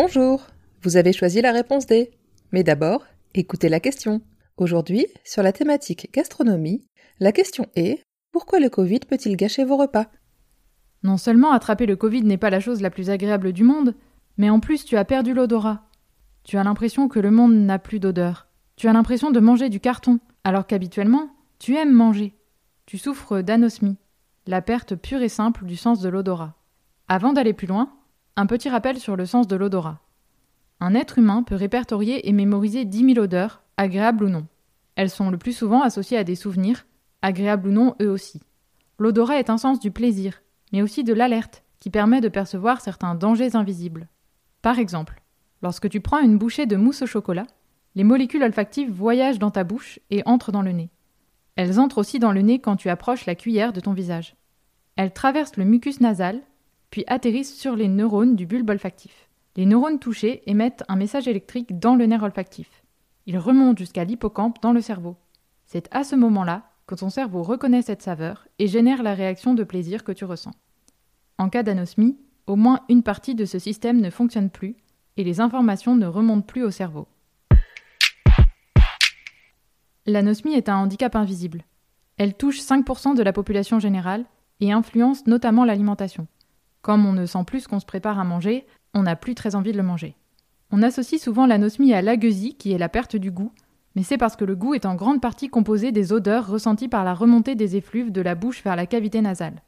Bonjour, vous avez choisi la réponse D. Mais d'abord, écoutez la question. Aujourd'hui, sur la thématique gastronomie, la question est pourquoi le Covid peut-il gâcher vos repas? Non seulement attraper le Covid n'est pas la chose la plus agréable du monde, mais en plus tu as perdu l'odorat. Tu as l'impression que le monde n'a plus d'odeur. Tu as l'impression de manger du carton, alors qu'habituellement, tu aimes manger. Tu souffres d'anosmie, la perte pure et simple du sens de l'odorat. Avant d'aller plus loin, un petit rappel sur le sens de l'odorat. Un être humain peut répertorier et mémoriser 10 000 odeurs, agréables ou non. Elles sont le plus souvent associées à des souvenirs, agréables ou non eux aussi. L'odorat est un sens du plaisir, mais aussi de l'alerte, qui permet de percevoir certains dangers invisibles. Par exemple, lorsque tu prends une bouchée de mousse au chocolat, les molécules olfactives voyagent dans ta bouche et entrent dans le nez. Elles entrent aussi dans le nez quand tu approches la cuillère de ton visage. Elles traversent le mucus nasal, puis atterrissent sur les neurones du bulbe olfactif. Les neurones touchés émettent un message électrique dans le nerf olfactif. Il remonte jusqu'à l'hippocampe dans le cerveau. C'est à ce moment-là que ton cerveau reconnaît cette saveur et génère la réaction de plaisir que tu ressens. En cas d'anosmie, au moins une partie de ce système ne fonctionne plus et les informations ne remontent plus au cerveau. L'anosmie est un handicap invisible. Elle touche 5% de la population générale et influence notamment l'alimentation. Comme on ne sent plus ce qu'on se prépare à manger, on n'a plus très envie de le manger. On associe souvent l'anosmie à l'agueusie, qui est la perte du goût, mais c'est parce que le goût est en grande partie composé des odeurs ressenties par la remontée des effluves de la bouche vers la cavité nasale.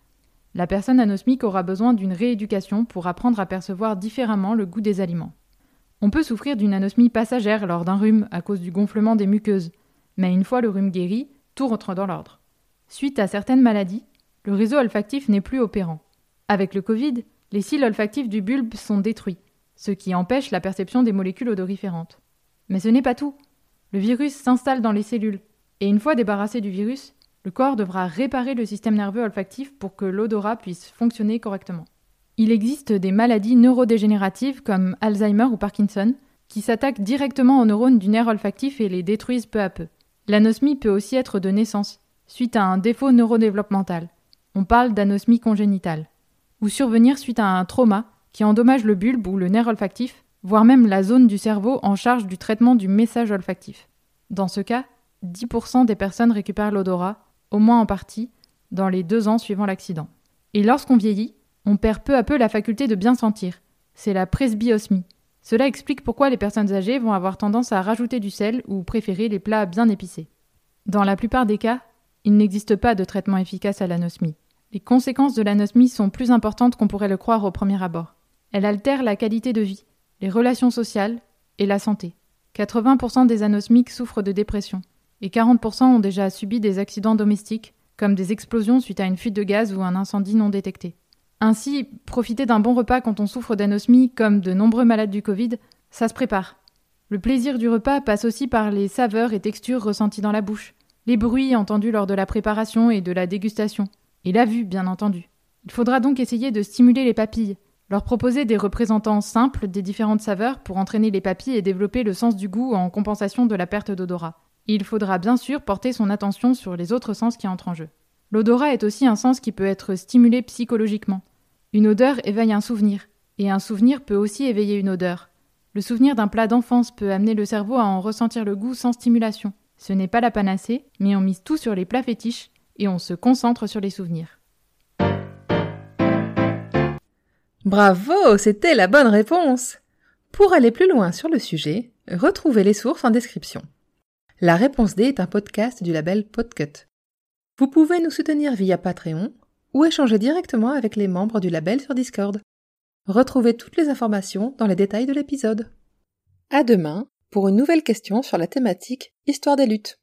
La personne anosmique aura besoin d'une rééducation pour apprendre à percevoir différemment le goût des aliments. On peut souffrir d'une anosmie passagère lors d'un rhume à cause du gonflement des muqueuses, mais une fois le rhume guéri, tout rentre dans l'ordre. Suite à certaines maladies, le réseau olfactif n'est plus opérant. Avec le Covid, les cils olfactifs du bulbe sont détruits, ce qui empêche la perception des molécules odoriférantes. Mais ce n'est pas tout. Le virus s'installe dans les cellules, et une fois débarrassé du virus, le corps devra réparer le système nerveux olfactif pour que l'odorat puisse fonctionner correctement. Il existe des maladies neurodégénératives comme Alzheimer ou Parkinson qui s'attaquent directement aux neurones du nerf olfactif et les détruisent peu à peu. L'anosmie peut aussi être de naissance, suite à un défaut neurodéveloppemental. On parle d'anosmie congénitale. Ou survenir suite à un trauma qui endommage le bulbe ou le nerf olfactif, voire même la zone du cerveau en charge du traitement du message olfactif. Dans ce cas, 10% des personnes récupèrent l'odorat, au moins en partie, dans les deux ans suivant l'accident. Et lorsqu'on vieillit, on perd peu à peu la faculté de bien sentir. C'est la presbyosmie. Cela explique pourquoi les personnes âgées vont avoir tendance à rajouter du sel ou préférer les plats bien épicés. Dans la plupart des cas, il n'existe pas de traitement efficace à l'anosmie. Les conséquences de l'anosmie sont plus importantes qu'on pourrait le croire au premier abord. Elle altère la qualité de vie, les relations sociales et la santé. 80% des anosmiques souffrent de dépression et 40% ont déjà subi des accidents domestiques, comme des explosions suite à une fuite de gaz ou un incendie non détecté. Ainsi, profiter d'un bon repas quand on souffre d'anosmie, comme de nombreux malades du Covid, ça se prépare. Le plaisir du repas passe aussi par les saveurs et textures ressenties dans la bouche, les bruits entendus lors de la préparation et de la dégustation, et la vue, bien entendu. Il faudra donc essayer de stimuler les papilles, leur proposer des représentants simples des différentes saveurs pour entraîner les papilles et développer le sens du goût en compensation de la perte d'odorat. Il faudra bien sûr porter son attention sur les autres sens qui entrent en jeu. L'odorat est aussi un sens qui peut être stimulé psychologiquement. Une odeur éveille un souvenir, et un souvenir peut aussi éveiller une odeur. Le souvenir d'un plat d'enfance peut amener le cerveau à en ressentir le goût sans stimulation. Ce n'est pas la panacée, mais on mise tout sur les plats fétiches et on se concentre sur les souvenirs. Bravo, c'était la bonne réponse. Pour aller plus loin sur le sujet, retrouvez les sources en description. La réponse D est un podcast du label Podcut. Vous pouvez nous soutenir via Patreon ou échanger directement avec les membres du label sur Discord. Retrouvez toutes les informations dans les détails de l'épisode. À demain pour une nouvelle question sur la thématique Histoire des luttes.